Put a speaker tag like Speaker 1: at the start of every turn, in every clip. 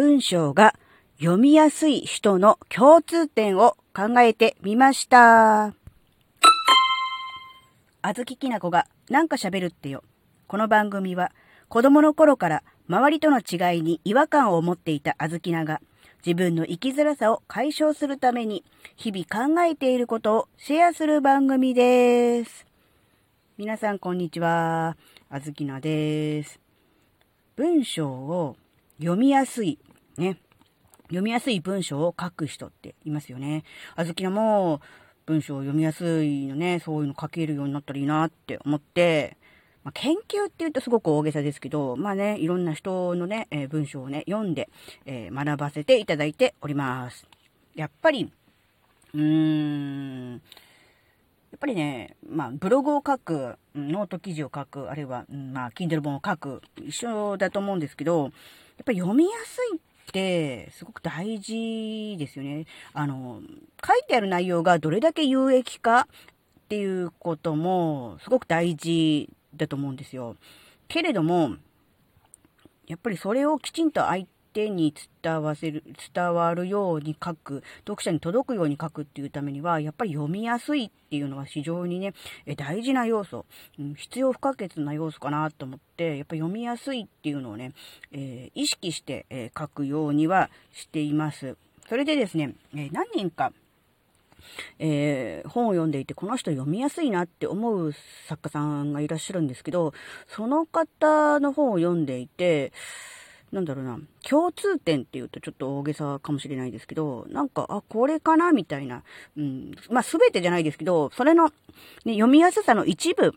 Speaker 1: 文章が読みやすい人の共通点を考えてみました。あずききなこがなんか喋るってよ。この番組は子供の頃から周りとの違いに違和感を持っていたあずきなが自分の生きづらさを解消するために日々考えていることをシェアする番組です。皆さんこんにちは。あずきなです。文章を読みやすい、ね。読みやすい文章を書く人っていますよね。あずきなも文章を読みやすいのね、そういうの書けるようになったらいいなって思って、まあ、研究って言うとすごく大げさですけど、まあね、いろんな人のね、えー、文章をね、読んで、えー、学ばせていただいております。やっぱり、うーん、やっぱりね、まあ、ブログを書く、ノート記事を書く、あるいは、まあ、Kindle 本を書く、一緒だと思うんですけど、やっぱり読みやすいってすごく大事ですよね。あの、書いてある内容がどれだけ有益かっていうこともすごく大事だと思うんですよ。けれども、やっぱりそれをきちんと相手に伝わせる、伝わるように書く、読者に届くように書くっていうためには、やっぱり読みやすいっていうのは非常にね、大事な要素、うん、必要不可欠な要素かなと思って、やっぱり読みやすいっていうのをね、えー、意識して、え、書くようにはしています。それでですね、え、何人か、えー、本を読んでいて、この人読みやすいなって思う作家さんがいらっしゃるんですけど、その方の本を読んでいて、なんだろうな、共通点っていうとちょっと大げさかもしれないですけど、なんか、あ、これかなみたいな。うん。まあ、すべてじゃないですけど、それの、ね、読みやすさの一部、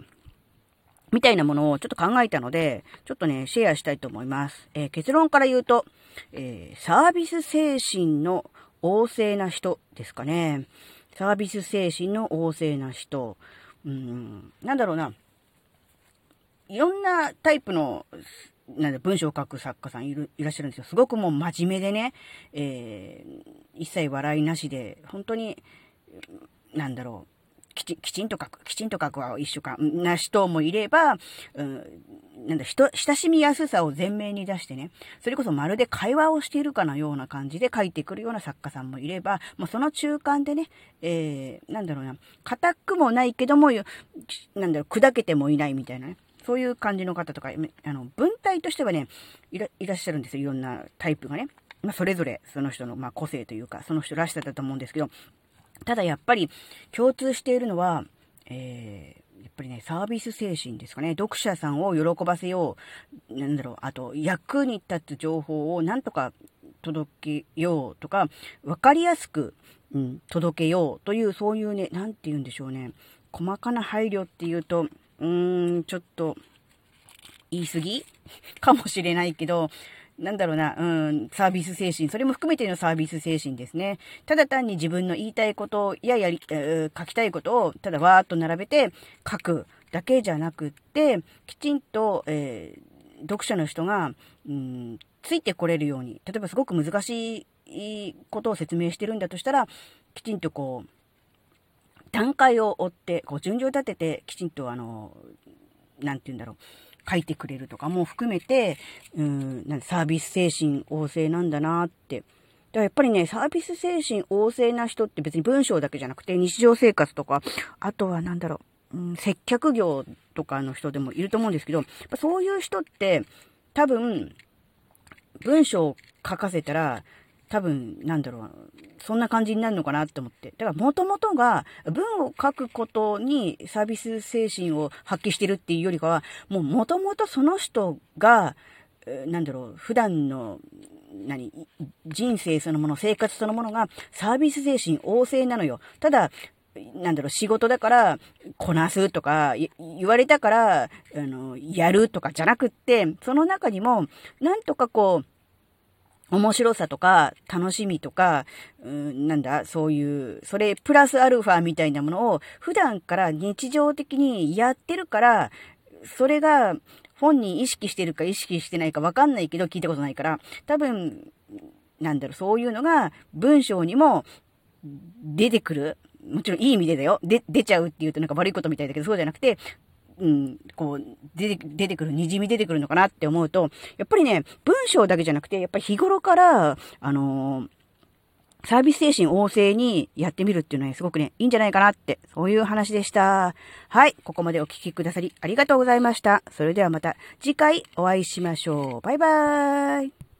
Speaker 1: みたいなものをちょっと考えたので、ちょっとね、シェアしたいと思います。えー、結論から言うと、えー、サービス精神の旺盛な人ですかね。サービス精神の旺盛な人。うん、なんだろうな。いろんなタイプのなんで文章を書く作家さんいるいらっしゃるんですよ。すごくもう真面目でね、えー、一切笑いなしで、本当に、なんだろう、きちきちんと書く、きちんと書くは一緒かな人もいれば、うん、なんだ、人、親しみやすさを前面に出してね、それこそまるで会話をしているかのような感じで書いてくるような作家さんもいれば、もうその中間でね、えー、なんだろうな、硬くもないけども、なんだろう、砕けてもいないみたいなね。そういう感じの方とか、あの、文体としてはね、いらっしゃるんですよ。いろんなタイプがね。まあ、それぞれ、その人の、まあ、個性というか、その人らしさだと思うんですけど、ただやっぱり、共通しているのは、えー、やっぱりね、サービス精神ですかね。読者さんを喜ばせよう。なんだろう。あと、役に立つ情報をなんとか届けようとか、わかりやすく、うん、届けようという、そういうね、なんて言うんでしょうね。細かな配慮っていうと、うーん、ちょっと、言い過ぎ？かもしれないけど、なんだろうな、うん、サービス精神、それも含めてのサービス精神ですね。ただ単に自分の言いたいことややり、えー、書きたいことを、ただわーっと並べて書くだけじゃなくって、きちんと、えー、読者の人が、うん、ついてこれるように、例えばすごく難しいことを説明してるんだとしたら、きちんとこう、段階を追って、こう順序立てて、きちんとあの、なんて言うんだろう、書いてくれるとかも含めて、うん、なんサービス精神旺盛なんだなって。だからやっぱりね、サービス精神旺盛な人って別に文章だけじゃなくて、日常生活とか、あとはなんだろう、うん、接客業とかの人でもいると思うんですけど、そういう人って、多分、文章を書かせたら、多分、なんだろう、そんな感じになるのかなって思って。だから、もともとが、文を書くことにサービス精神を発揮してるっていうよりかは、もうもともとその人が、なんだろう、普段の、何、人生そのもの、生活そのものがサービス精神旺盛なのよ。ただ、なんだろう、仕事だから、こなすとか、言われたから、あの、やるとかじゃなくって、その中にも、なんとかこう、面白さとか、楽しみとか、うん、なんだ、そういう、それプラスアルファみたいなものを普段から日常的にやってるから、それが本人意識してるか意識してないかわかんないけど聞いたことないから、多分、なんだろう、そういうのが文章にも出てくる。もちろんいい意味でだよ。で、出ちゃうって言うとなんか悪いことみたいだけど、そうじゃなくて、うん、こう、出て、出てくる、滲み出てくるのかなって思うと、やっぱりね、文章だけじゃなくて、やっぱり日頃から、あのー、サービス精神旺盛にやってみるっていうのはすごくね、いいんじゃないかなって、そういう話でした。はい、ここまでお聞きくださりありがとうございました。それではまた次回お会いしましょう。バイバーイ。